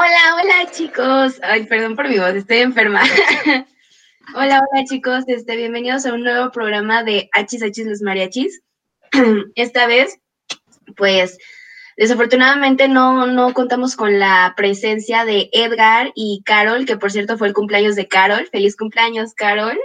Hola, hola chicos. Ay, perdón por mi voz, estoy enferma. hola, hola chicos. Este, bienvenidos a un nuevo programa de Hachis Hachis los Mariachis. Esta vez, pues, desafortunadamente no, no contamos con la presencia de Edgar y Carol, que por cierto fue el cumpleaños de Carol. Feliz cumpleaños, Carol,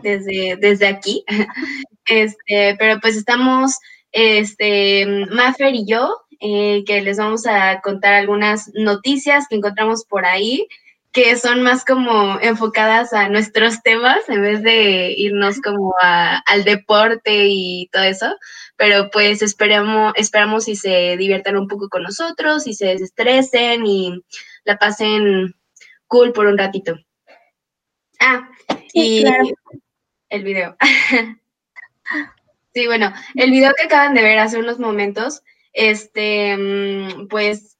desde, desde aquí. Este, pero pues estamos, este, Maffer y yo, eh, que les vamos a contar algunas noticias que encontramos por ahí, que son más como enfocadas a nuestros temas en vez de irnos como al deporte y todo eso. Pero pues esperamos, esperamos y se diviertan un poco con nosotros y se desestresen y la pasen cool por un ratito. Ah, y el video. sí, bueno, el video que acaban de ver hace unos momentos este, mm, pues,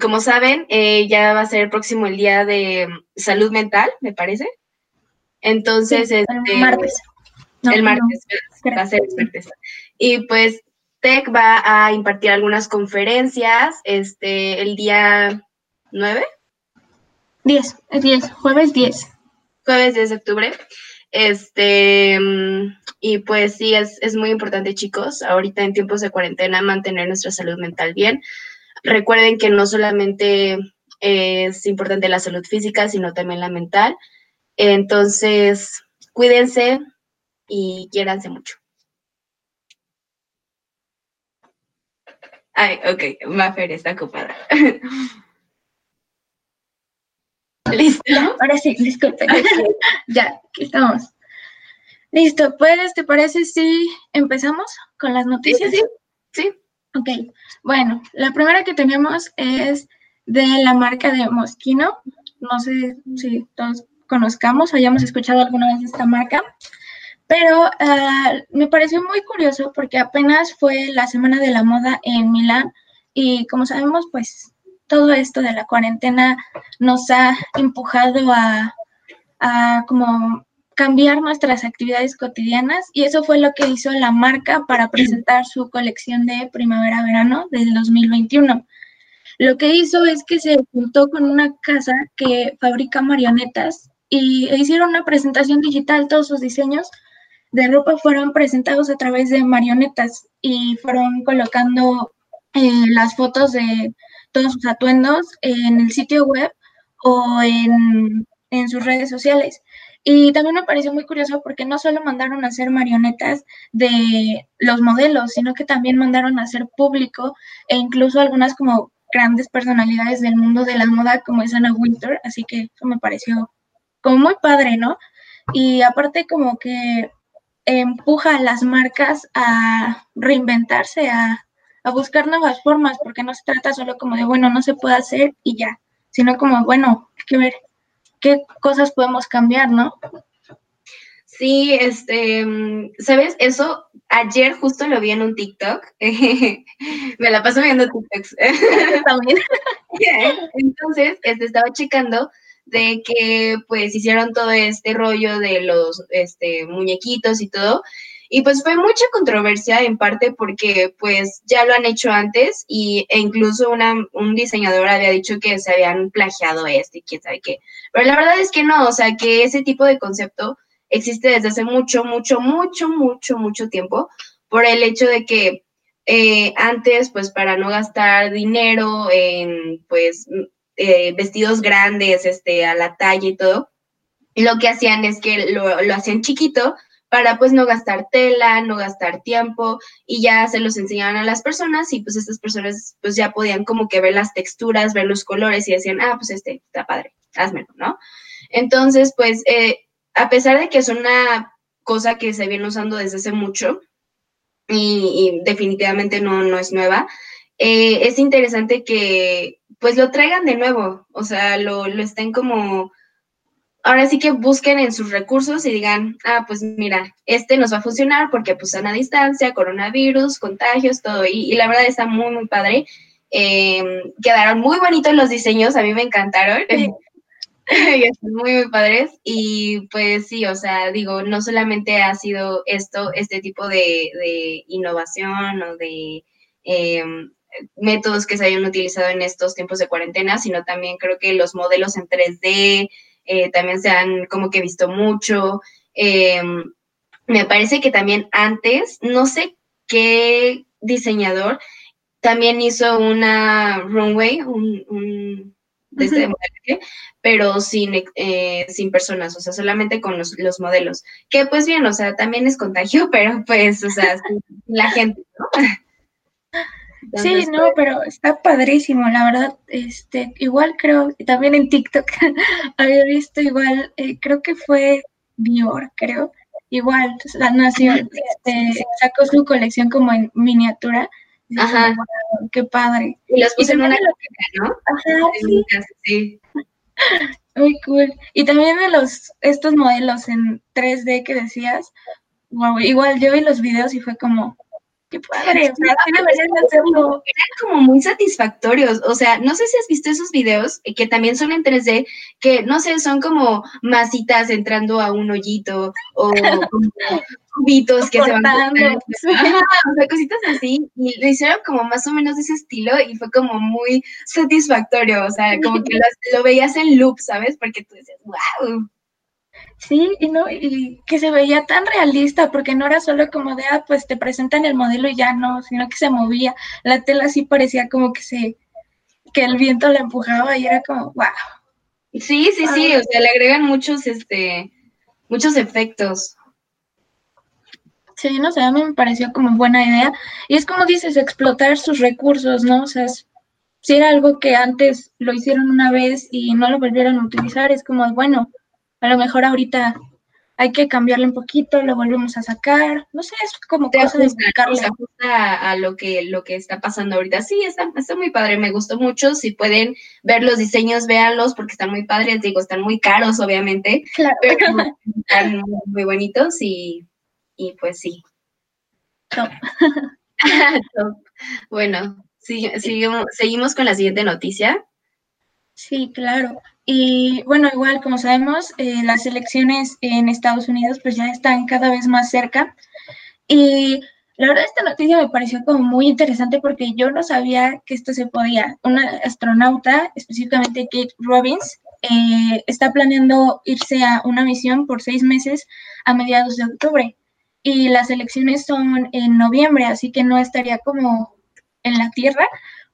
como saben, eh, ya va a ser el próximo el día de salud mental, me parece. Entonces, el este, martes. el martes va a ser el martes. Y pues TEC va a impartir algunas conferencias este, el día 9. 10, 10, jueves 10. Jueves 10 de octubre. Este, mm, y pues sí, es, es muy importante, chicos, ahorita en tiempos de cuarentena, mantener nuestra salud mental bien. Recuerden que no solamente es importante la salud física, sino también la mental. Entonces, cuídense y quiéranse mucho. Ay, ok, Mafer está ocupada. ¿Listo? Ahora sí, disculpe. ya, aquí estamos. Listo, pues, ¿te parece si empezamos con las noticias? Sí, sí. Ok, bueno, la primera que tenemos es de la marca de Moschino. No sé si todos conozcamos o hayamos escuchado alguna vez esta marca, pero ah, me pareció muy curioso porque apenas fue la Semana de la Moda en Milán y como sabemos, pues todo esto de la cuarentena nos ha empujado a, como cambiar nuestras actividades cotidianas y eso fue lo que hizo la marca para presentar su colección de primavera-verano del 2021. Lo que hizo es que se juntó con una casa que fabrica marionetas y hicieron una presentación digital, todos sus diseños de ropa fueron presentados a través de marionetas y fueron colocando eh, las fotos de todos sus atuendos en el sitio web o en, sus redes sociales. Y también me pareció muy curioso porque no solo mandaron a hacer marionetas de los modelos, sino que también mandaron a hacer público e incluso algunas como grandes personalidades del mundo de la moda como es Anna Winter, así que eso me pareció como muy padre, ¿no? Y aparte como que empuja a las marcas a reinventarse, a a buscar nuevas formas, porque no se trata solo como de, bueno, no se puede hacer y ya, sino como, bueno, hay que ver qué cosas podemos cambiar, ¿no? Sí, este, ¿sabes? Eso ayer justo lo vi en un TikTok. Me la paso viendo TikToks. También. Entonces, este, estaba checando de que pues hicieron todo este rollo de los este, muñequitos y todo. Y pues fue mucha controversia en parte porque pues ya lo han hecho antes y, e incluso una, un diseñador había dicho que se habían plagiado este y quién sabe qué. Pero la verdad es que no, o sea que ese tipo de concepto existe desde hace mucho, mucho, mucho, mucho, mucho tiempo por el hecho de que eh, antes pues para no gastar dinero en pues eh, vestidos grandes, este, a la talla y todo, lo que hacían es que lo, lo hacían chiquito para pues no gastar tela, no gastar tiempo y ya se los enseñaban a las personas y pues estas personas pues ya podían como que ver las texturas, ver los colores y decían, ah, pues este está padre, házmelo, ¿no? Entonces, pues eh, a pesar de que es una cosa que se viene usando desde hace mucho y, definitivamente no, no es nueva, eh, es interesante que pues lo traigan de nuevo, o sea, lo, lo estén como ahora sí que busquen en sus recursos y digan, ah, pues mira, este nos va a funcionar porque pues a distancia, coronavirus, contagios, todo. Y, la verdad está muy, muy padre. Em, quedaron muy bonitos los diseños, a mí me encantaron. muy, muy padres. Y pues sí, o sea, digo, no solamente ha sido esto, este tipo de, innovación o de, em, métodos que se hayan utilizado en estos tiempos de cuarentena, sino también creo que los modelos en 3D eh, también se han como que visto mucho. Em, me parece que también antes, no sé qué diseñador, también hizo una runway, un, de este pero sin, eh, sin personas, o sea, solamente con los, modelos. Que pues bien, o sea, también es contagio, pero pues, o sea, la gente, ¿no? Sí, no, pero está padrísimo, la verdad, este, igual creo, también en TikTok había visto igual, eh, creo que fue Dior, creo, igual, la nación, este, sacó su colección como en miniatura, Ajá. qué padre. Y los puse en una ¿no? Ajá, sí. Muy cool. Y también de los, estos modelos en 3D que decías, wow, igual yo vi los videos y fue como, qué padre, o sea, hacerlo. Eran como muy satisfactorios, o sea, no sé si has visto esos videos eh, que también son en 3D, que no sé, son como masitas entrando a un hoyito o como cubitos que se van cortando. o sea, cositas así, y lo hicieron como más o menos de ese estilo y fue como muy satisfactorio, o sea, como que lo, lo veías en loop, ¿sabes? Porque tú decías, wow. Sí, y no, y que se veía tan realista, porque no era solo como de, ah, pues te presentan el modelo y ya no, sino que se movía. La tela sí parecía como que se, que el viento la empujaba y era como, wow. Sí, sí, sí, o sea, le agregan muchos, este, muchos efectos. Sí, no sé, a mí me pareció como buena idea. Y es como dices, explotar sus recursos, ¿no? O sea, si era algo que antes lo hicieron una vez y no lo volvieron a utilizar, es como, bueno, a lo mejor ahorita hay que cambiarle un poquito, lo volvemos a sacar, no sé, es como cosa de explicarle. Se ajusta a lo que, lo que está pasando ahorita. Sí, está, está muy padre, me gustó mucho. Si pueden ver los diseños, véanlos porque están muy padres, digo, están muy caros, obviamente, claro. pero están muy, bonitos y, pues sí. Top. Bueno, seguimos, seguimos con la siguiente noticia. Sí, claro. Y bueno, igual como sabemos, eh, las elecciones en Estados Unidos pues ya están cada vez más cerca. Y la verdad esta noticia me pareció como muy interesante porque yo no sabía que esto se podía. Una astronauta, específicamente Kate Robbins, eh, está planeando irse a una misión por seis meses a mediados de octubre. Y las elecciones son en noviembre, así que no estaría como en la Tierra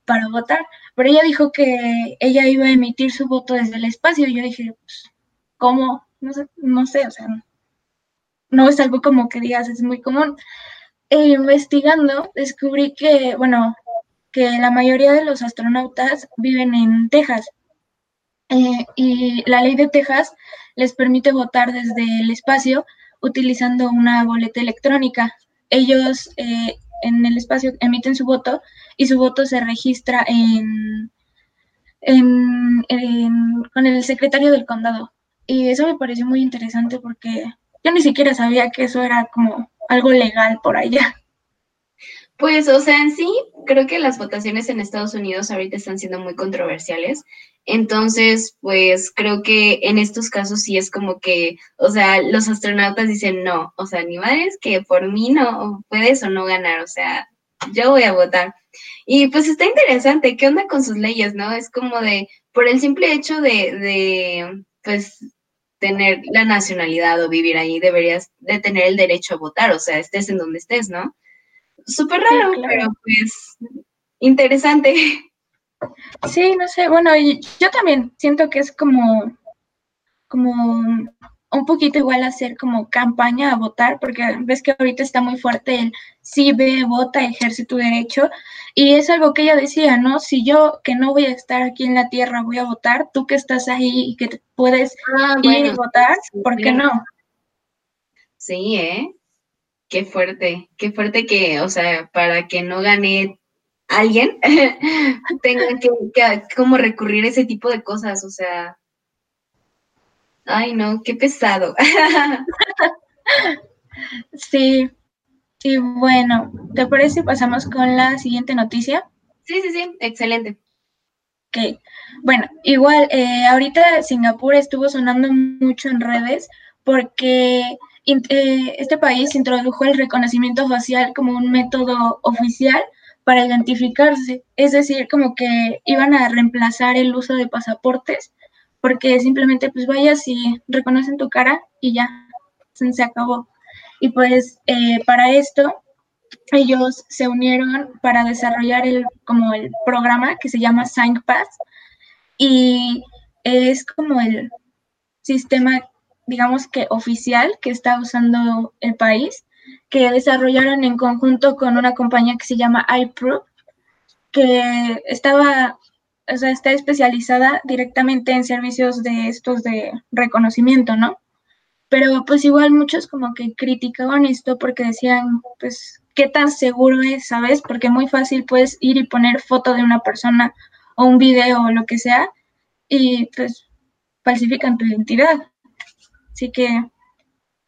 para votar pero ella dijo que ella iba a emitir su voto desde el espacio. Y yo dije, pues, ¿cómo? No sé, no sé, o sea, no es algo como que digas, es muy común. E investigando, descubrí que, bueno, que la mayoría de los astronautas viven en Texas. Eh, y la ley de Texas les permite votar desde el espacio utilizando una boleta electrónica. Ellos eh, en el espacio emiten su voto y su voto se registra en, con el secretario del condado. Y eso me pareció muy interesante porque yo ni siquiera sabía que eso era como algo legal por allá. Pues, o sea, en sí, creo que las votaciones en Estados Unidos ahorita están siendo muy controversiales. Entonces, pues creo que en estos casos sí es como que, o sea, los astronautas dicen no, o sea, ni madres que por mí no puedes o no ganar, o sea, yo voy a votar. Y pues está interesante, ¿qué onda con sus leyes, no? Es como de, por el simple hecho de, de pues, tener la nacionalidad o vivir ahí, deberías de tener el derecho a votar, o sea, estés en donde estés, ¿no? Súper raro, pero pues interesante. Sí, no sé, bueno, yo también siento que es como, como un poquito igual hacer como campaña a votar, porque ves que ahorita está muy fuerte el sí ve, vota, ejerce tu derecho, y es algo que ella decía, ¿no? Si yo que no voy a estar aquí en la tierra voy a votar, tú que estás ahí y que puedes ah, ir a votar, ¿por qué no? Sí, ¿eh? Qué fuerte, qué fuerte que, o sea, para que no gane alguien, tengan que, como recurrir a ese tipo de cosas, o sea, ay no, qué pesado. sí, y bueno, ¿te parece si pasamos con la siguiente noticia? Sí, sí, sí, excelente. Ok, bueno, igual, eh, ahorita Singapur estuvo sonando mucho en redes porque este país introdujo el reconocimiento facial como un método oficial para identificarse. Es decir, como que iban a reemplazar el uso de pasaportes porque simplemente pues vayas y reconocen tu cara y ya, se acabó. Y pues eh, para esto ellos se unieron para desarrollar el, como el programa que se llama SignPass y es como el sistema, digamos que oficial que está usando el país, que desarrollaron en conjunto con una compañía que se llama iProof, que estaba, o sea, está especializada directamente en servicios de estos de reconocimiento, ¿no? Pero pues igual muchos como que criticaban esto porque decían, pues, ¿qué tan seguro es, sabes? Porque muy fácil puedes ir y poner foto de una persona o un video o lo que sea y pues falsifican tu identidad. Así que,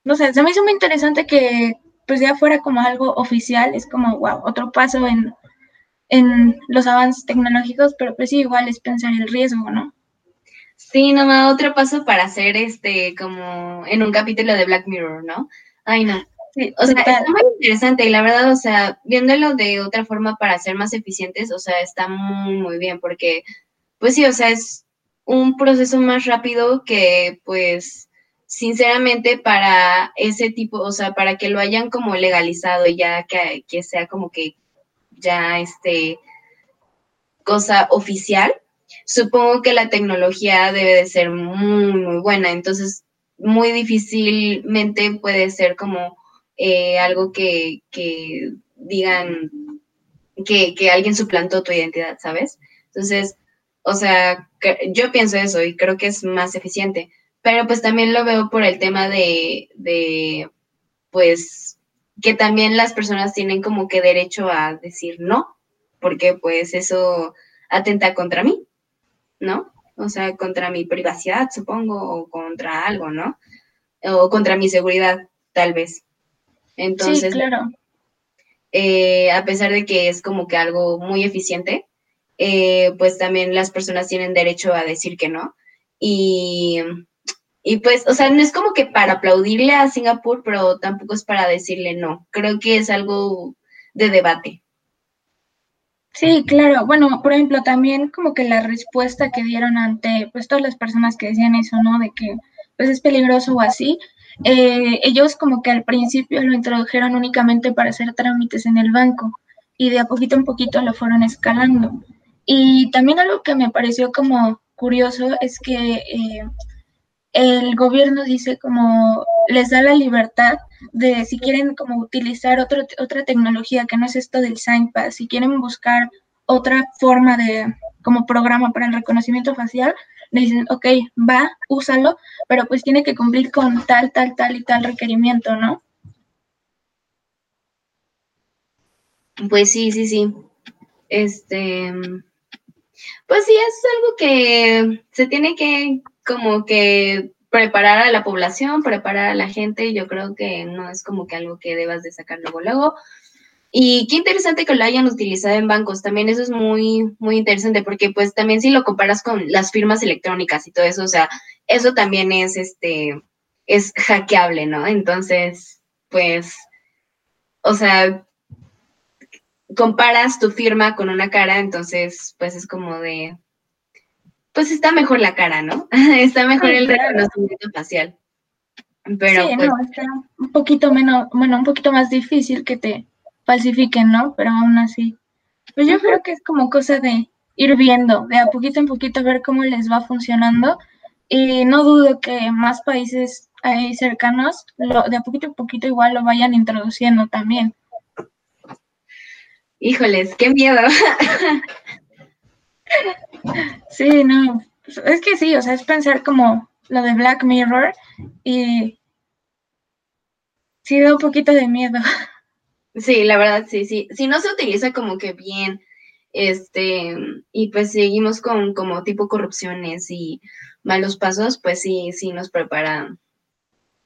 no sé, se me hizo muy interesante que pues ya fuera como algo oficial, es como, wow, otro paso en, en los avances tecnológicos, pero pues sí, igual es pensar el riesgo, ¿no? Sí, nomás otro paso para hacer este, como en un capítulo de Black Mirror, ¿no? Ay, no. o sea, está muy interesante y la verdad, o sea, viéndolo de otra forma para ser más eficientes, o sea, está muy, muy bien porque, pues sí, o sea, es un proceso más rápido que, pues, sinceramente, para ese tipo, o sea, para que lo hayan como legalizado ya que, que sea como que ya este cosa oficial, supongo que la tecnología debe de ser muy, muy buena. Entonces, muy difícilmente puede ser como eh, algo que, que digan que, que, alguien suplantó tu identidad, ¿sabes? Entonces, o sea, yo pienso eso y creo que es más eficiente. Pero pues también lo veo por el tema de, de pues, que también las personas tienen como que derecho a decir no, porque pues eso atenta contra mí. ¿no? O sea, contra mi privacidad, supongo, o contra algo, ¿no? O contra mi seguridad, tal vez. Entonces, sí, claro. Eh, a pesar de que es como que algo muy eficiente, eh, pues también las personas tienen derecho a decir que no. Y, y pues, o sea, no es como que para aplaudirle a Singapur, pero tampoco es para decirle no. Creo que es algo de debate. Sí, claro. Bueno, por ejemplo, también como que la respuesta que dieron ante pues todas las personas que decían eso, ¿no? De que pues es peligroso o así. Eh, ellos como que al principio lo introdujeron únicamente para hacer trámites en el banco y de a poquito en poquito lo fueron escalando. Y también algo que me pareció como curioso es que eh, el gobierno dice como les da la libertad de si quieren como utilizar otro, otra tecnología que no es esto del SignPass, si quieren buscar otra forma de como programa para el reconocimiento facial, le dicen, ok, va, úsalo, pero pues tiene que cumplir con tal, tal, tal y tal requerimiento, ¿no? Pues sí, sí, sí. Este, pues sí, es algo que se tiene que como que preparar a la población, preparar a la gente, yo creo que no es como que algo que debas de sacar luego, luego. Y qué interesante que lo hayan utilizado en bancos, también eso es muy, muy interesante, porque pues también si lo comparas con las firmas electrónicas y todo eso, o sea, eso también es, este, es hackeable, ¿no? Entonces, pues, o sea, comparas tu firma con una cara, entonces, pues es como de, pues está mejor la cara, ¿no? está mejor el reconocimiento facial. Pero sí, pues, no, está un poquito menos, bueno, un poquito más difícil que te falsifiquen, ¿no? Pero aún así. Pues yo creo que es como cosa de ir viendo, de a poquito en poquito ver cómo les va funcionando. Y no dudo que más países ahí cercanos, lo, de a poquito en poquito igual lo vayan introduciendo también. Híjoles, qué miedo. Sí, no, es que sí, o sea, es pensar como lo de Black Mirror y sí da un poquito de miedo. Sí, la verdad, sí, sí. Si no se utiliza como que bien, este, y pues seguimos con como tipo corrupciones y malos pasos, pues sí, sí nos prepara,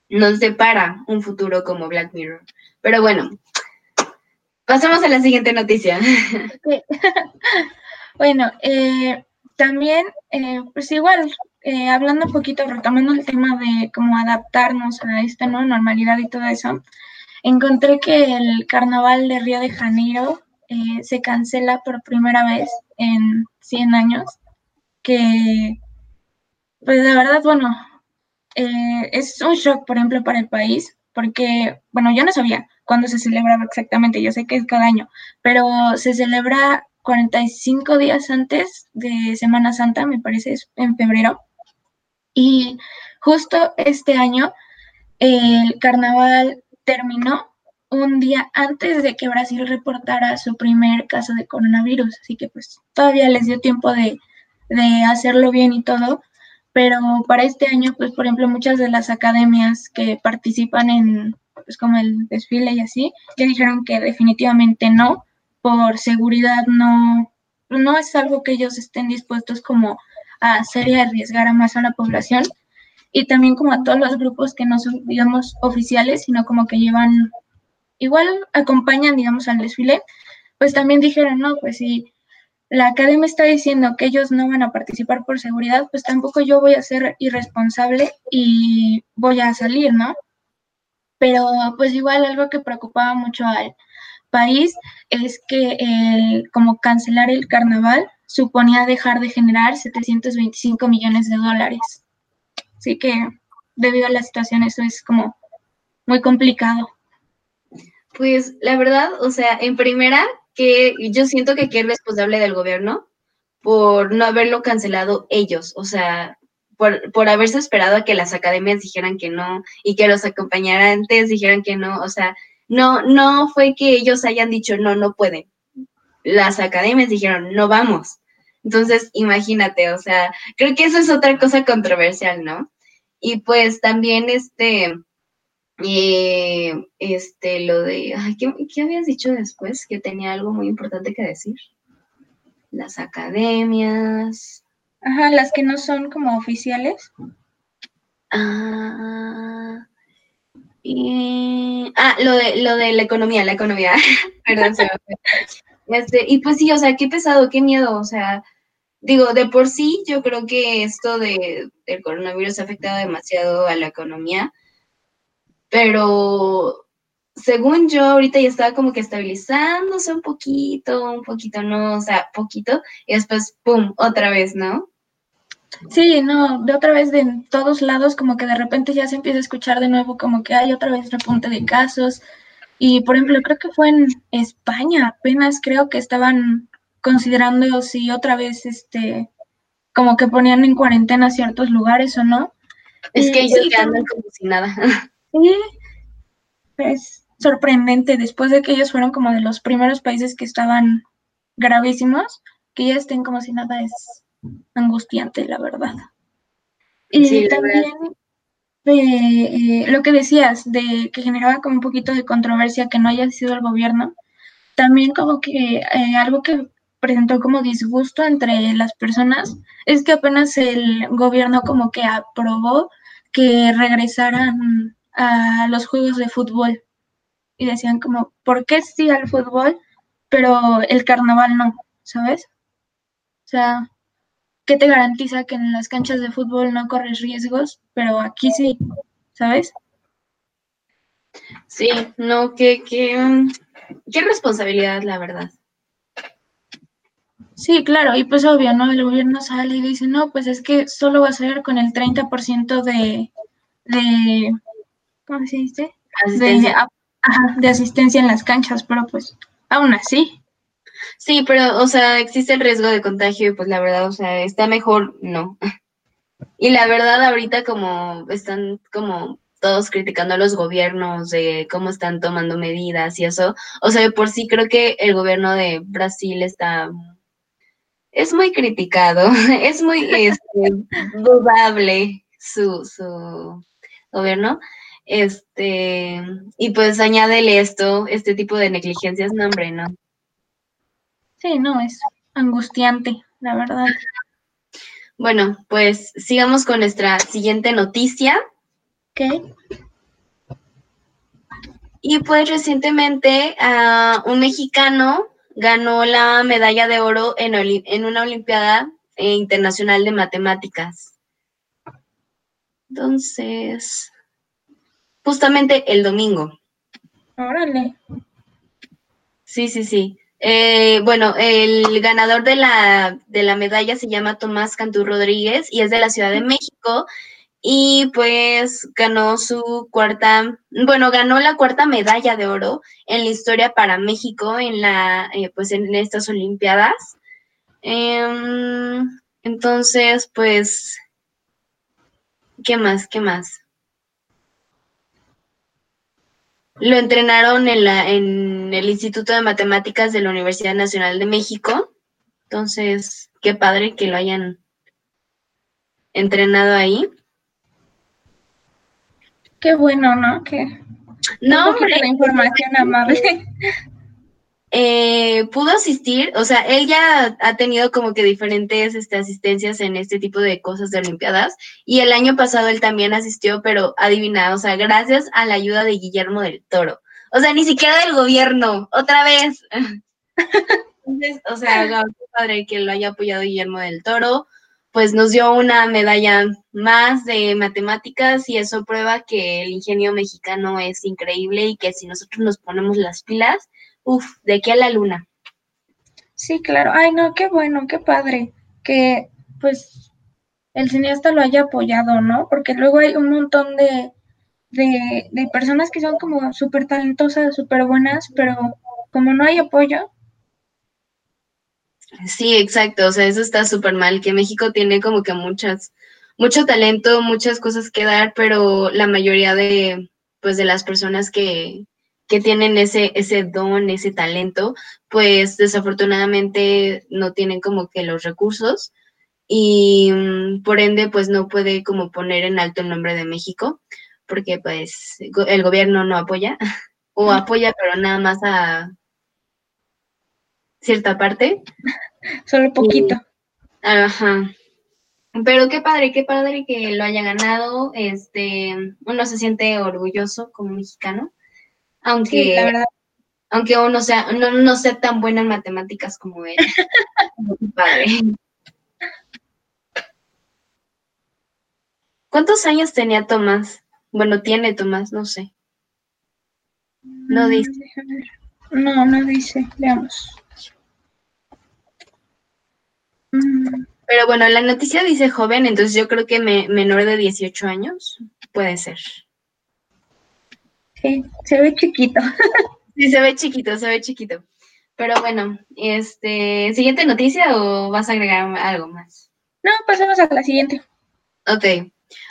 nos depara un futuro como Black Mirror. Pero bueno, pasamos a la siguiente noticia. bueno, eh, también, eh, pues igual, eh, hablando un poquito, retomando el tema de cómo adaptarnos a esta nueva normalidad y todo eso, encontré que el carnaval de Río de Janeiro eh, se cancela por primera vez en 100 años, que pues la verdad, bueno, eh, es un shock, por ejemplo, para el país, porque, bueno, yo no sabía cuándo se celebraba exactamente, yo sé que es cada año, pero se celebra 45 días antes de Semana Santa, me parece, en febrero. Y justo este año el carnaval terminó un día antes de que Brasil reportara su primer caso de coronavirus, así que pues todavía les dio tiempo de, de hacerlo bien y todo, pero para este año, pues por ejemplo, muchas de las academias que participan en, pues como el desfile y así, ya dijeron que definitivamente no, por seguridad no, no es algo que ellos estén dispuestos como a hacer y arriesgar a más a la población, y también como a todos los grupos que no son, digamos, oficiales, sino como que llevan, igual acompañan, digamos, al desfile, pues también dijeron, no, pues si la academia está diciendo que ellos no van a participar por seguridad, pues tampoco yo voy a ser irresponsable y voy a salir, ¿no? Pero pues igual algo que preocupaba mucho al país es que el, como cancelar el carnaval suponía dejar de generar 725 millones de dólares. Así que debido a la situación eso es como muy complicado. Pues la verdad, o sea, en primera, que yo siento que es responsable del gobierno por no haberlo cancelado ellos, o sea, por, por haberse esperado a que las academias dijeran que no y que los acompañantes dijeran que no, o sea, no, no fue que ellos hayan dicho no, no pueden. Las academias dijeron no vamos. Entonces, imagínate, o sea, creo que eso es otra cosa controversial, ¿no? Y pues también este, eh, este, lo de, ay, ¿qué, habías dicho después? Que tenía algo muy importante que decir. Las academias. Ajá, las que no son como oficiales. Ah, y, ah, lo de, lo de la economía, la economía. Perdón, Este, y pues sí, o sea, qué pesado, qué miedo, o sea, digo, de por sí yo creo que esto de, del coronavirus ha afectado demasiado a la economía, pero según yo ahorita ya estaba como que estabilizándose un poquito, un poquito, no, o sea, poquito, y después, ¡pum!, otra vez, ¿no? Sí, no, de otra vez de todos lados, como que de repente ya se empieza a escuchar de nuevo como que hay otra vez repunte de casos. Y por ejemplo, creo que fue en España, apenas creo que estaban considerando si otra vez, este, como que ponían en cuarentena ciertos lugares o no. Es que ellos ya andan como si nada. Sí, es sorprendente, después de que ellos fueron como de los primeros países que estaban gravísimos, que ya estén como si nada es angustiante, la verdad. Y también eh, lo que decías, de que generaba como un poquito de controversia que no haya sido el gobierno, también como que eh, algo que presentó como disgusto entre las personas es que apenas el gobierno como que aprobó que regresaran a los juegos de fútbol y decían como, ¿por qué sí al fútbol, pero el carnaval no? ¿Sabes? O sea, ¿qué te garantiza que en las canchas de fútbol no corres riesgos, pero aquí sí? ¿Sabes? Sí, no, qué, qué, qué responsabilidad, la verdad. Sí, claro, y pues obvio, ¿no? El gobierno sale y dice, no, pues es que solo va a ser con el 30% de, de, ¿cómo se dice? Asistencia. De, de asistencia en las canchas, pero pues aún así. Sí, pero, o sea, existe el riesgo de contagio y pues la verdad, o sea, está mejor no. Y la verdad, ahorita como están como todos criticando a los gobiernos de cómo están tomando medidas y eso, o sea, por sí creo que el gobierno de Brasil está es muy criticado, es muy este, dudable su, su gobierno. Este, y pues añádele esto, este tipo de negligencias, no, hombre, no. Sí, no, es angustiante, la verdad. Bueno, pues sigamos con nuestra siguiente noticia. Ok. Y pues recientemente a un mexicano ganó la medalla de oro en, en una Olimpiada Internacional de Matemáticas. Entonces, justamente el domingo. Órale. Sí, sí, sí. Eh, bueno, el ganador de la, de la medalla se llama Tomás Cantú Rodríguez y es de la Ciudad de México y pues ganó su cuarta, bueno, ganó la cuarta medalla de oro en la historia para México en la, eh, pues en estas Olimpiadas. Em, entonces, pues, ¿qué más? ¿Qué más? Lo entrenaron en, la, en el Instituto de Matemáticas de la Universidad Nacional de México. Entonces, qué padre que lo hayan entrenado ahí. Qué bueno, ¿no? Que no, hombre, la información amable. Eh, pudo asistir, o sea, él ya ha tenido como que diferentes este, asistencias en este tipo de cosas de Olimpiadas y el año pasado él también asistió, pero adivina, o sea, gracias a la ayuda de Guillermo del Toro. O sea, ni siquiera del gobierno, otra vez. Entonces, o sea, padre que lo haya apoyado Guillermo del Toro pues nos dio una medalla más de matemáticas y eso prueba que el ingenio mexicano es increíble y que si nosotros nos ponemos las pilas, uff, de aquí a la luna. Sí, claro. Ay, no, qué bueno, qué padre que pues el cineasta lo haya apoyado, ¿no? Porque luego hay un montón de, de, de personas que son como súper talentosas, súper buenas, pero como no hay apoyo, Sí, exacto, o sea, eso está súper mal, que México tiene como que muchas, mucho talento, muchas cosas que dar, pero la mayoría de, pues, de las personas que, que tienen ese, ese don, ese talento, pues desafortunadamente no tienen como que los recursos y mm, por ende pues no puede como poner en alto el nombre de México porque pues el gobierno no apoya o apoya pero nada más a cierta parte. Solo poquito. ajá. Pero qué padre, qué padre que lo haya ganado. Este, uno se siente orgulloso como mexicano, aunque, aunque uno sea, no, no sea tan buena en matemáticas como él. padre. ¿Cuántos años tenía Tomás? Bueno, tiene Tomás, no sé. No mm, dice. No, no dice. Veamos. Pero bueno, la noticia dice joven, entonces yo creo que menor de 18 años puede ser. Sí, se ve chiquito. sí, se ve chiquito, se ve chiquito. Pero bueno, este, ¿siguiente noticia o vas a agregar algo más? No, pasemos a la siguiente. Ok.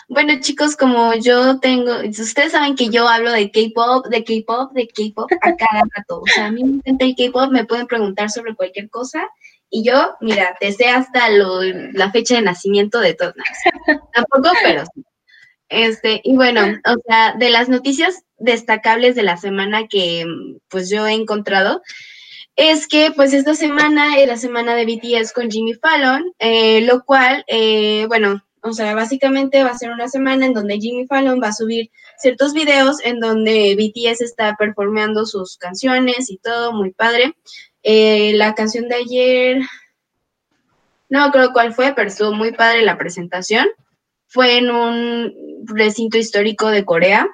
Bueno, chicos, como yo tengo, ustedes saben que yo hablo de K-pop, de K-pop, de K-pop a cada rato. O sea, a mí me encanta el K-pop, me pueden preguntar sobre cualquier cosa y yo, mira, te sé hasta lo, la fecha de nacimiento de todos. Tampoco, pero sí. Este, y bueno, o sea, de las noticias destacables de la semana que pues yo he encontrado, es que pues esta semana es la semana de BTS con Jimmy Fallon, eh, lo cual, eh, bueno, o sea, básicamente va a ser una semana en donde Jimmy Fallon va a subir ciertos videos en donde BTS está performeando sus canciones y todo, muy padre. Eh, la canción de ayer, no creo cuál fue, pero estuvo muy padre la presentación. Fue en un recinto histórico de Corea.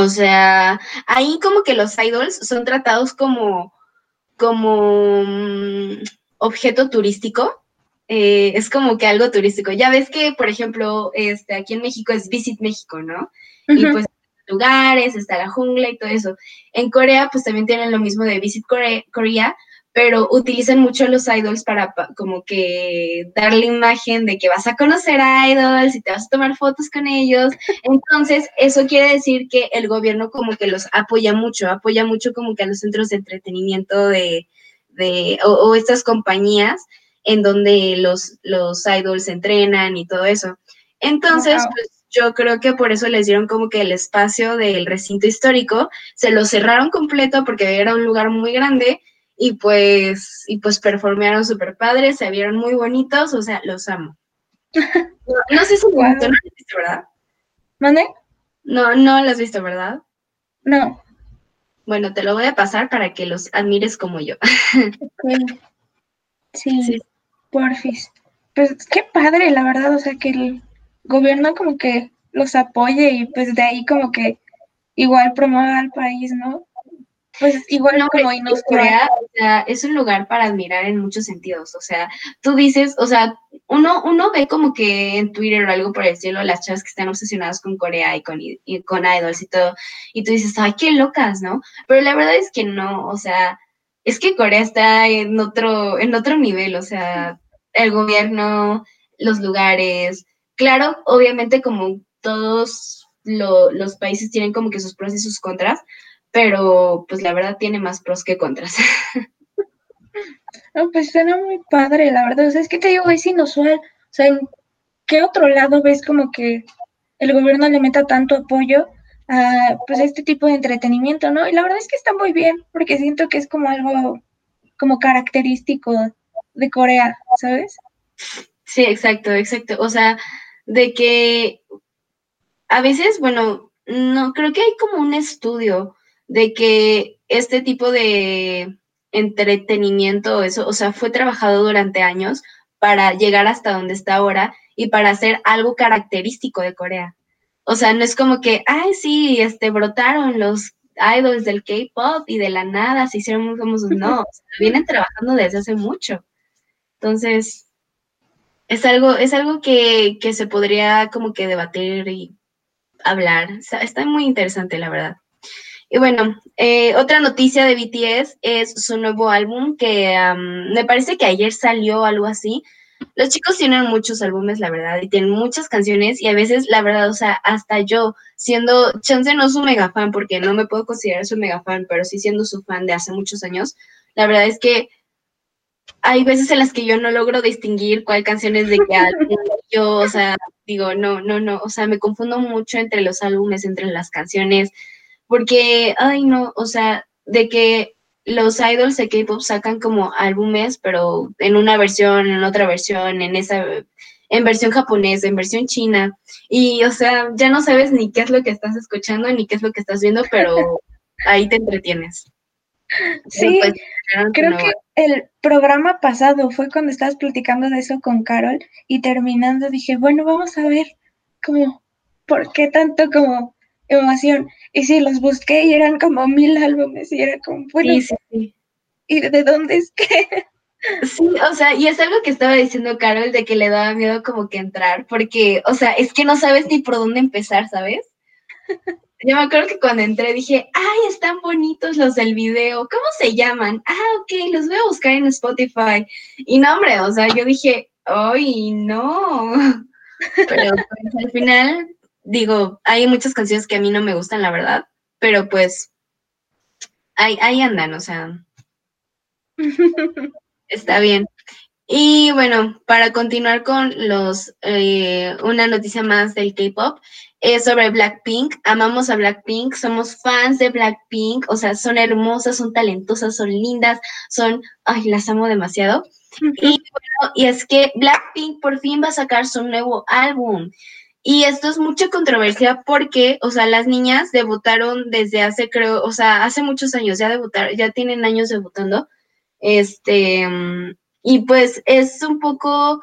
O sea, ahí como que los idols son tratados como, como mm, objeto turístico. Eh, es como que algo turístico. Ya ves que, por ejemplo, este, aquí en México es Visit México, ¿no? Y pues lugares, está la jungla y todo eso. En Corea, pues también tienen lo mismo de Visit Korea, pero utilizan mucho los idols para como que dar la imagen de que vas a conocer a idols y te vas a tomar fotos con ellos. Entonces, eso quiere decir que el gobierno como que los apoya mucho, apoya mucho como que a los centros de entretenimiento de, de o, estas compañías en donde los, los idols entrenan y todo eso. Entonces, pues yo creo que por eso les dieron como que el espacio del recinto histórico, se lo cerraron completo porque era un lugar muy grande y pues, y pues performearon súper padres, se vieron muy bonitos, o sea, los amo. No, sé si no lo has visto, ¿verdad? ¿Mande? No, no lo has visto, ¿verdad? No. Bueno, te lo voy a pasar para que los admires como yo. Sí, sí, porfis. Pues qué padre, la verdad, o sea, que el, gobierno como que los apoye y pues de ahí como que igual promueva al país, ¿no? Pues igual como en Corea, sea, es un lugar para admirar en muchos sentidos. O sea, tú dices, o sea, uno, uno ve como que en Twitter o algo por el cielo las chavas que están obsesionadas con Corea y con, y con idols y todo, y tú dices, ay, qué locas, ¿no? Pero la verdad es que no, o sea, es que Corea está en otro, en otro nivel, o sea, el gobierno, los lugares, claro, obviamente como todos los países tienen como que sus pros y sus contras, pero pues la verdad tiene más pros que contras. No, pues suena muy padre, la verdad. O sea, es que te digo, es inusual. O sea, ¿en qué otro lado ves como que el gobierno le meta tanto apoyo a pues este tipo de entretenimiento, ¿no? Y la verdad es que está muy bien, porque siento que es como algo como característico de Corea, ¿sabes? Sí, exacto, exacto. O sea, de que a veces, bueno, no, creo que hay como un estudio de que este tipo de entretenimiento, eso, o sea, fue trabajado durante años para llegar hasta donde está ahora y para hacer algo característico de Corea. O sea, no es como que, ay, sí, este, brotaron los idols del K-pop y de la nada se hicieron muy famosos. No, vienen trabajando desde hace mucho. Entonces, es algo, es algo que, que se podría como que debatir y hablar. está muy interesante, la verdad. Y bueno, eh, otra noticia de BTS es su nuevo álbum que me parece que ayer salió algo así. Los chicos tienen muchos álbumes, la verdad, y tienen muchas canciones y a veces, la verdad, o sea, hasta yo, siendo, chance no su mega fan, porque no me puedo considerar su mega fan, pero sí siendo su fan de hace muchos años, la verdad es que hay veces en las que yo no logro distinguir cuál canción es de qué álbum. Yo, o sea, digo, no, no, no, o sea, me confundo mucho entre los álbumes, entre las canciones porque, ay, no, o sea, de que los idols de K-pop sacan como álbumes, pero en una versión, en otra versión, en esa, en versión japonesa, en versión china, y, o sea, ya no sabes ni qué es lo que estás escuchando ni qué es lo que estás viendo, pero ahí te entretienes. Sí, pues, creo que el programa pasado fue cuando estabas platicando de eso con Carol y terminando dije, bueno, vamos a ver cómo, por qué tanto como emoción. Y sí, los busqué y eran como mil álbumes y era como, bueno, ¿y de dónde es que? Sí, o sea, y es algo que estaba diciendo Carol de que le daba miedo como que entrar, porque, o sea, es que no sabes ni por dónde empezar, ¿sabes? Yo me acuerdo que cuando entré dije, ay, están bonitos los del video, ¿cómo se llaman? Ah, ok, los voy a buscar en Spotify. Y no, hombre, o sea, yo dije, ay, no. Pero pues, al final digo, hay muchas canciones que a mí no me gustan, la verdad, pero pues ahí, ahí andan, o sea, está bien. Y bueno, para continuar con los, eh, una noticia más del K-pop, es sobre Blackpink. Amamos a Blackpink, somos fans de Blackpink, o sea, son hermosas, son talentosas, son lindas, son, ay, las amo demasiado. Y bueno, y es que Blackpink por fin va a sacar su nuevo álbum. Y esto es mucha controversia porque, o sea, las niñas debutaron desde hace, creo, o sea, hace muchos años, ya debutaron, ya tienen años debutando. Este, y pues es un poco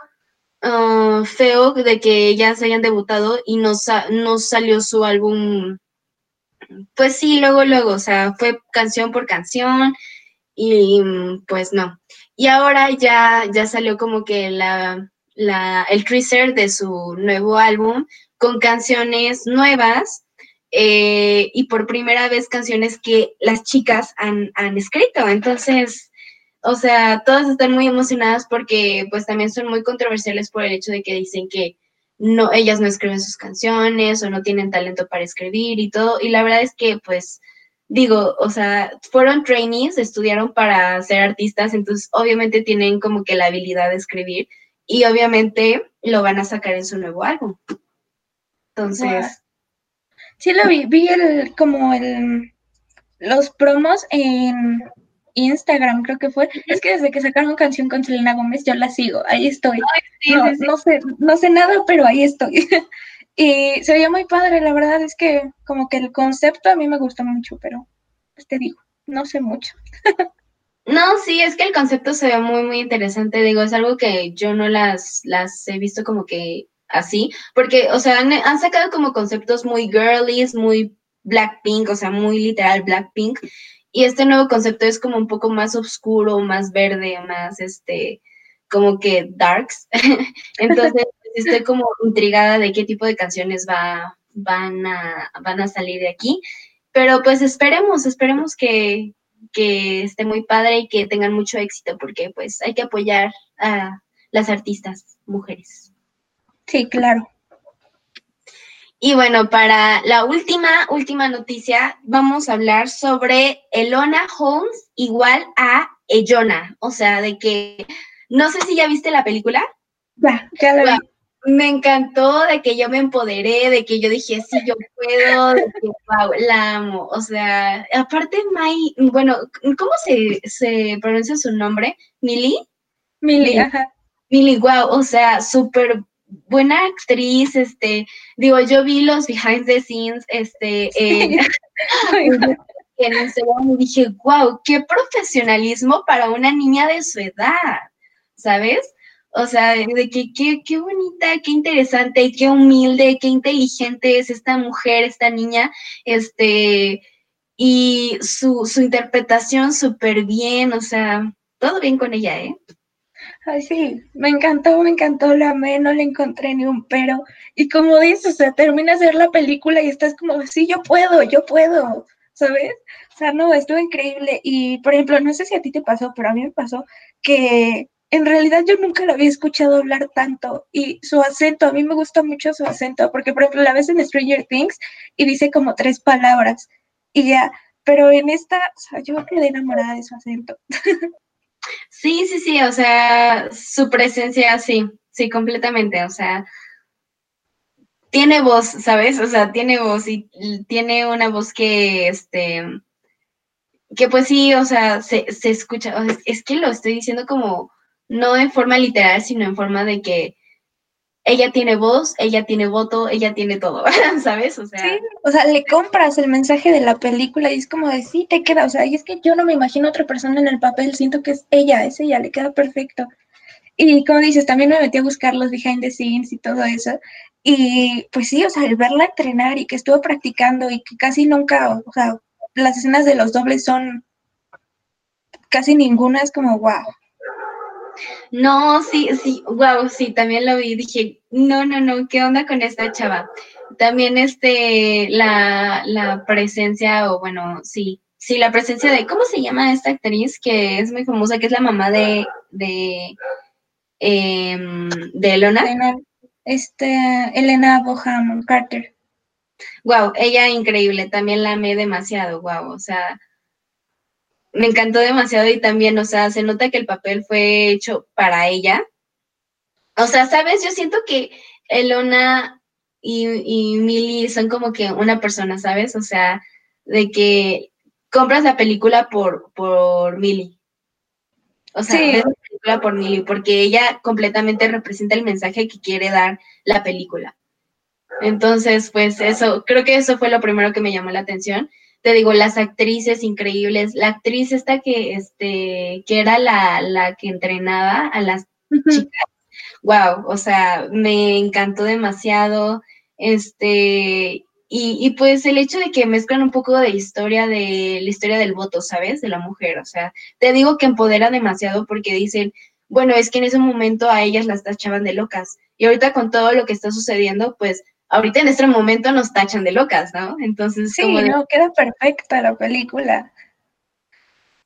ah, feo de que ellas hayan debutado y no, no salió su álbum. Pues sí, luego, luego, o sea, fue canción por canción y pues no. Y ahora ya, ya salió como que la la, el teaser de su nuevo álbum con canciones nuevas eh, y por primera vez canciones que las chicas han, han, escrito. Entonces, o sea, todas están muy emocionadas porque pues también son muy controversiales por el hecho de que dicen que no, ellas no escriben sus canciones o no tienen talento para escribir y todo. Y la verdad es que pues digo, o sea, fueron trainees, estudiaron para ser artistas, entonces obviamente tienen como que la habilidad de escribir y obviamente lo van a sacar en su nuevo álbum. Entonces. Sí lo vi, vi el, como el, los promos en Instagram, creo que fue. Es que desde que sacaron canción con Selena Gómez, yo la sigo, ahí estoy. no, sé, no sé nada, pero ahí estoy. y se veía muy padre, la verdad es que como que el concepto a mí me gustó mucho, pero pues te digo, no sé mucho. No, sí, es que el concepto se ve muy, muy interesante. Digo, es algo que yo no las, las he visto como que así, porque, o sea, han, sacado como conceptos muy girlies, muy Blackpink, o sea, muy literal Blackpink. y este nuevo concepto es como un poco más oscuro, más verde, más este, como que darks. Entonces estoy como intrigada de qué tipo de canciones va, van, a, van a salir de aquí. Pero pues esperemos, esperemos que, que esté muy padre y que tengan mucho éxito, porque pues hay que apoyar a las artistas mujeres. Sí, claro. Y bueno, para la última, última noticia, vamos a hablar sobre Elona Holmes igual a Ellona. O sea, de que, no sé si ya viste la película. Ya, ya la vi. Me encantó de que yo me empoderé, de que yo dije, sí, yo puedo, de que, wow, la amo. O sea, aparte, Mai, bueno, ¿cómo se, se pronuncia su nombre? ¿Mili? Mili, ajá. Mili, wow, o sea, súper buena actriz, este, digo, yo vi los behind the scenes, este, en Instagram y dije, wow, qué profesionalismo para una niña de su edad, ¿sabes? O sea, de que qué, qué bonita, qué interesante, qué humilde, qué inteligente es esta mujer, esta niña, este, y su, su interpretación súper bien, o sea, todo bien con ella, ¿eh? Ay, sí, me encantó, me encantó, la amé, no le encontré ni un pero. Y como dices, o sea, terminas de ver la película y estás como, sí, yo puedo, yo puedo, ¿sabes? O sea, no, estuvo increíble. Y, por ejemplo, no sé si a ti te pasó, pero a mí me pasó que en realidad yo nunca la había escuchado hablar tanto y su acento, a mí me gusta mucho su acento, porque por ejemplo la ves en Stranger Things y dice como tres palabras y ya, pero en esta, o sea, yo quedé enamorada de su acento. Sí, sí, sí, o sea, su presencia, sí, sí, completamente, o sea, tiene voz, ¿sabes? O sea, tiene voz y tiene una voz que, este, que pues sí, o sea, se, se escucha, es que lo estoy diciendo como no en forma literal, sino en forma de que ella tiene voz, ella tiene voto, ella tiene todo, ¿sabes? O sea, sí, o sea, le compras el mensaje de la película y es como de sí, te queda, o sea, y es que yo no me imagino otra persona en el papel, siento que es ella, es ella, le queda perfecto. Y como dices, también me metí a buscar los behind the scenes y todo eso. Y pues sí, o sea, el verla entrenar y que estuvo practicando y que casi nunca, o sea, las escenas de los dobles son casi ninguna, es como wow. No, sí, sí, wow, sí, también lo vi, dije, no, no, no, ¿qué onda con esta chava? También este, la, la presencia, o bueno, sí, sí, la presencia de, ¿cómo se llama esta actriz que es muy famosa, que es la mamá de, de, em, de Elona? este, Elena Boham Carter. Wow, ella increíble, también la amé demasiado, wow, o sea, me encantó demasiado y también, o sea, se nota que el papel fue hecho para ella. O sea, sabes, yo siento que Elona y, y Millie son como que una persona, ¿sabes? O sea, de que compras la película por, por Millie. O sea, ves la película por Millie, porque ella completamente representa el mensaje que quiere dar la película. Entonces, pues eso, creo que eso fue lo primero que me llamó la atención te digo, las actrices increíbles, la actriz esta que, este, que era la, la que entrenaba a las chicas, wow, o sea, me encantó demasiado, este, y, y, pues el hecho de que mezclan un poco de historia de la historia del voto, ¿sabes? De la mujer, o sea, te digo que empodera demasiado porque dicen, bueno, es que en ese momento a ellas las tachaban de locas. Y ahorita con todo lo que está sucediendo, pues ahorita en este momento nos tachan de locas, ¿no? Entonces, sí, no, queda perfecta la película.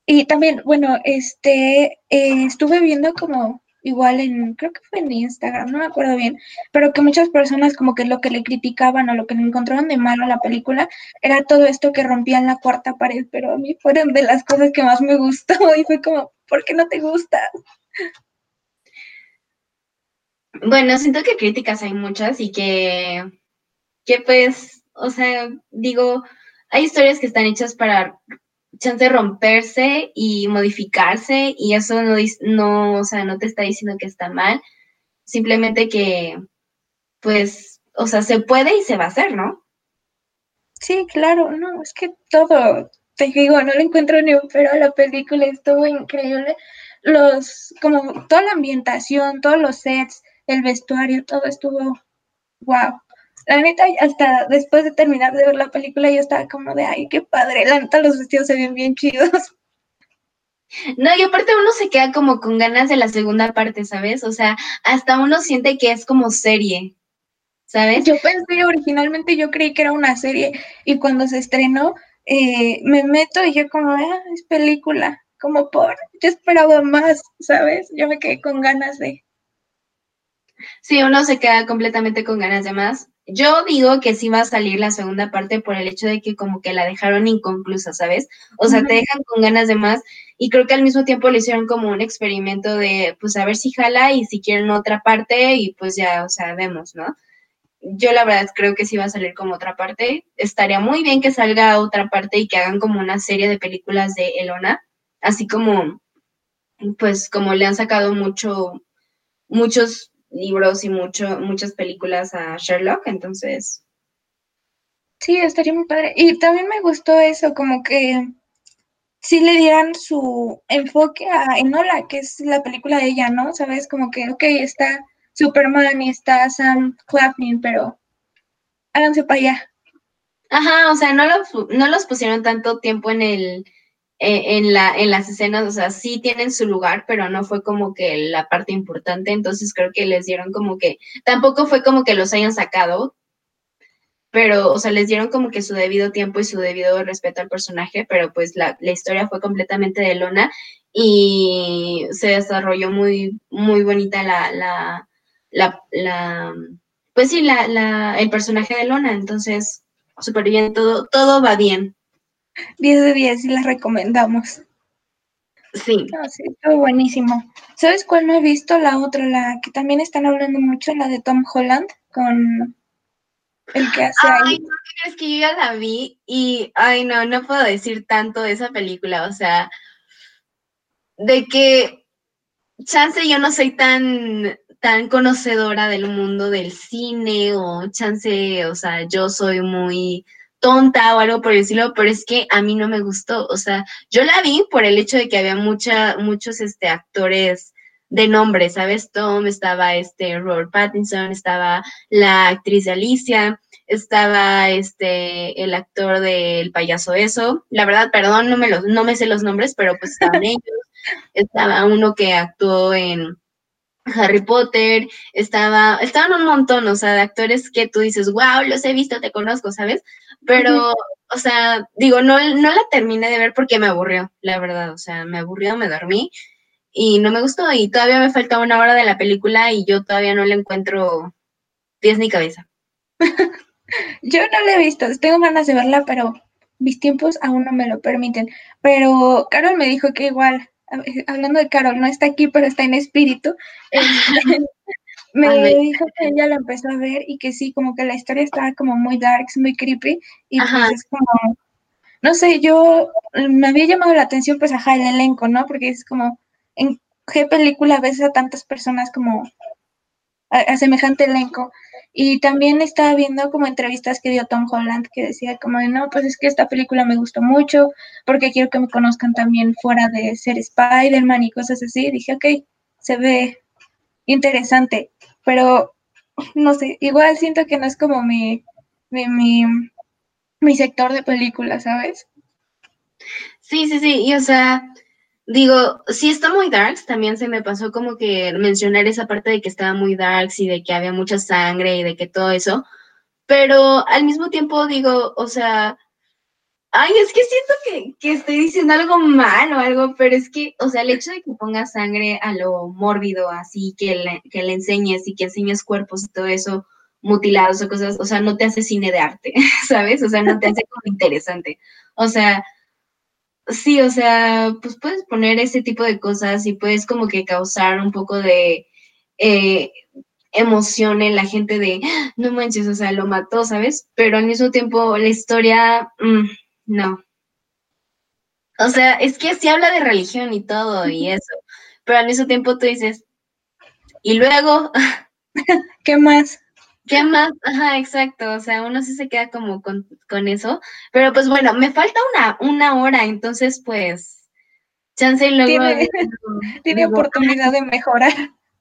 Y también, bueno, este, eh, estuve viendo como igual en, creo que fue en Instagram, no me acuerdo bien, pero que muchas personas como que lo que le criticaban o lo que le encontraron de malo a la película era todo esto que rompían la cuarta pared, pero a mí fueron de las cosas que más me gustó y fue como, ¿por qué no te gusta? Bueno, siento que críticas hay muchas y que, que pues, o sea, digo, hay historias que están hechas para chance de romperse y modificarse y eso no, no, o sea, no te está diciendo que está mal, simplemente que, pues, o sea, se puede y se va a hacer, ¿no? Sí, claro, no, es que todo, te digo, no le encuentro ni un pero la película, estuvo increíble. Los, como toda la ambientación, todos los sets, el vestuario, todo estuvo wow. La neta, hasta después de terminar de ver la película, yo estaba como de, ay, qué padre, la neta, los vestidos se ven bien chidos. No, y aparte uno se queda como con ganas de la segunda parte, ¿sabes? O sea, hasta uno siente que es como serie, ¿sabes? Yo pensé, originalmente yo creí que era una serie y cuando se estrenó, eh, me meto y yo como, ah, es película, como por, yo esperaba más, ¿sabes? Yo me quedé con ganas de... Sí, uno se queda completamente con ganas de más. Yo digo que sí va a salir la segunda parte por el hecho de que como que la dejaron inconclusa, ¿sabes? O sea, te dejan con ganas de más y creo que al mismo tiempo le hicieron como un experimento de, pues, a ver si jala y si quieren otra parte y pues ya, o sea, vemos, ¿no? Yo la verdad creo que sí va a salir como otra parte. Estaría muy bien que salga otra parte y que hagan como una serie de películas de Elona, así como, pues, como le han sacado mucho, muchos libros y mucho, muchas películas a Sherlock, entonces. Sí, estaría muy padre. Y también me gustó eso, como que sí le dieran su enfoque a Enola, que es la película de ella, ¿no? Sabes, como que, ok, está Superman y está Sam Claflin, pero háganse para allá. Ajá, o sea, no los, no los pusieron tanto tiempo en el, en, la, en las escenas, o sea, sí tienen su lugar, pero no fue como que la parte importante, entonces creo que les dieron como que, tampoco fue como que los hayan sacado, pero, o sea, les dieron como que su debido tiempo y su debido respeto al personaje, pero pues la, la historia fue completamente de Lona y se desarrolló muy, muy bonita la, la, la, la pues sí, la, la, el personaje de Lona, entonces, súper bien, todo, todo va bien. 10 de 10 y las recomendamos. Sí. Ah, sí, está buenísimo. ¿Sabes cuál no he visto? La otra, la que también están hablando mucho, la de Tom Holland, con el que hace ay, no, es que yo ya la vi y, ay, no, no puedo decir tanto de esa película, o sea, de que, chance, yo no soy tan, tan conocedora del mundo del cine o chance, o sea, yo soy muy tonta o algo por decirlo, pero es que a mí no me gustó. O sea, yo la vi por el hecho de que había mucha, muchos este, actores de nombre, ¿sabes? Tom, estaba este Robert Pattinson, estaba la actriz de Alicia, estaba este el actor del payaso eso. La verdad, perdón, no me los, no me sé los nombres, pero pues estaban ellos. Estaba uno que actuó en Harry Potter, estaba, estaban un montón, o sea, de actores que tú dices, wow, los he visto, te conozco, ¿sabes? Pero, o sea, digo, no, no la terminé de ver porque me aburrió, la verdad, o sea, me aburrió, me dormí y no me gustó y todavía me falta una hora de la película y yo todavía no le encuentro pies ni cabeza. yo no la he visto, tengo ganas de verla, pero mis tiempos aún no me lo permiten. Pero Carol me dijo que igual hablando de Carol, no está aquí, pero está en espíritu, me dijo que ella lo empezó a ver y que sí, como que la historia estaba como muy dark, muy creepy, y pues es como, no sé, yo me había llamado la atención pues ajá el elenco, ¿no? Porque es como, ¿en qué película ves a tantas personas como a semejante elenco? Y también estaba viendo como entrevistas que dio Tom Holland que decía como de, no, pues es que esta película me gustó mucho porque quiero que me conozcan también fuera de ser Spider-Man y cosas así. dije, ok, se ve interesante, pero no sé, igual siento que no es como mi, mi, mi, sector de películas, ¿sabes? Sí, sí, sí, y o sea, Digo, sí está muy darks, también se me pasó como que mencionar esa parte de que estaba muy darks y de que había mucha sangre y de que todo eso, pero al mismo tiempo digo, o sea, ay, es que siento que, que estoy diciendo algo mal o algo, pero es que, o sea, el hecho de que pongas sangre a lo mórbido, así, que le, que le enseñes y que enseñes cuerpos y todo eso mutilados o cosas, o sea, no te hace cine de arte, ¿sabes? O sea, no te hace como interesante. O sea, Sí, o sea, pues puedes poner ese tipo de cosas y puedes como que causar un poco de eh, emoción en la gente de, ah, no manches, o sea, lo mató, ¿sabes? Pero al mismo tiempo la historia, mm, no. O sea, es que sí habla de religión y todo y eso, pero al mismo tiempo tú dices, y luego, ¿qué más? ¿Qué más? Ajá, exacto. O sea, uno sí se queda como con, eso. Pero pues bueno, me falta una, una hora, entonces pues chance y luego. Tiene, tiene oportunidad de mejorar.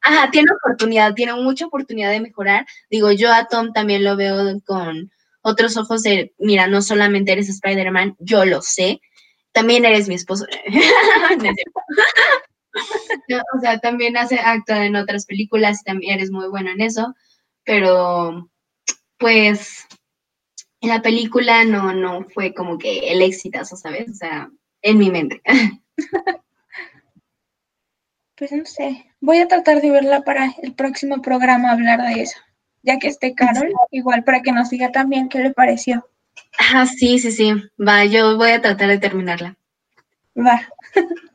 Ajá, tiene oportunidad, tiene mucha oportunidad de mejorar. Digo, yo a Tom también lo veo con otros ojos de, mira, no solamente eres Spider-Man, yo lo sé, también eres mi esposo. o sea, también hace acto en otras películas y también eres muy bueno en eso, pero pues en la película no, no fue como que el exitazo, ¿sabes? O sea, en mi mente. Pues no sé, voy a tratar de verla para el próximo programa hablar de eso, ya que esté Carol, igual para que nos diga también qué le pareció. Ah, sí, sí, sí, va, yo voy a tratar de terminarla. Va.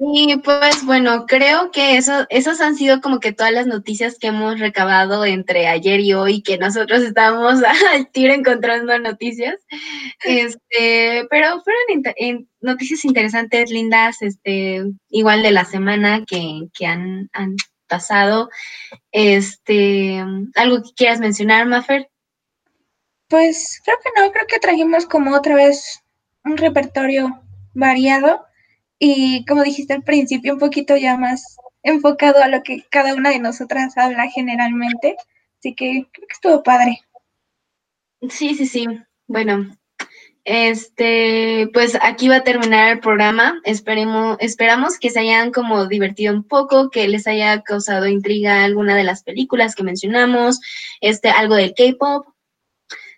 Y pues bueno, creo que eso, esas han sido como que todas las noticias que hemos recabado entre ayer y hoy, que nosotros estábamos al tiro encontrando noticias. Este, pero fueron noticias interesantes, lindas, este, igual de la semana que, que han, han pasado. Este, ¿algo que quieras mencionar, Maffer? Pues creo que no, creo que trajimos como otra vez un repertorio variado y como dijiste al principio, un poquito ya más enfocado a lo que cada una de nosotras habla generalmente. Así que creo que estuvo padre. Sí, sí, sí. Bueno, este, pues aquí va a terminar el programa. Esperemos, esperamos que se hayan como divertido un poco, que les haya causado intriga alguna de las películas que mencionamos, este, algo del K-pop.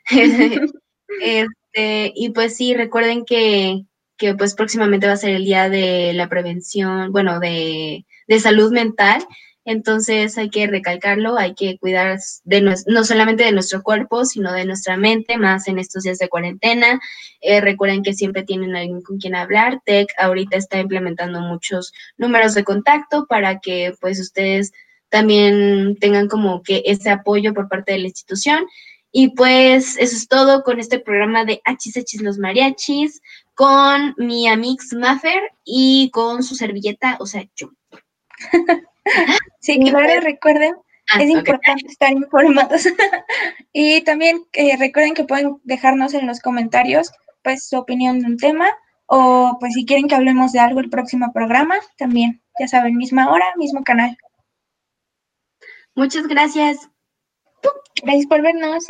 este, y pues sí, recuerden que, que pues próximamente va a ser el día de la prevención, bueno, de, salud mental. Entonces hay que recalcarlo, hay que cuidar de no solamente de nuestro cuerpo, sino de nuestra mente, más en estos días de cuarentena. Eh, recuerden que siempre tienen alguien con quien hablar. TEC ahorita está implementando muchos números de contacto para que pues ustedes también tengan como que ese apoyo por parte de la institución. Y pues eso es todo con este programa de Hachis los Mariachis con mi amix Maffer y con su servilleta, o sea, yo. sí, claro, recuerden, ah, es importante estar informados. y también eh, recuerden que pueden dejarnos en los comentarios pues su opinión de un tema o pues si quieren que hablemos de algo el próximo programa, también, ya saben, misma hora, mismo canal. Muchas gracias. Gracias por vernos.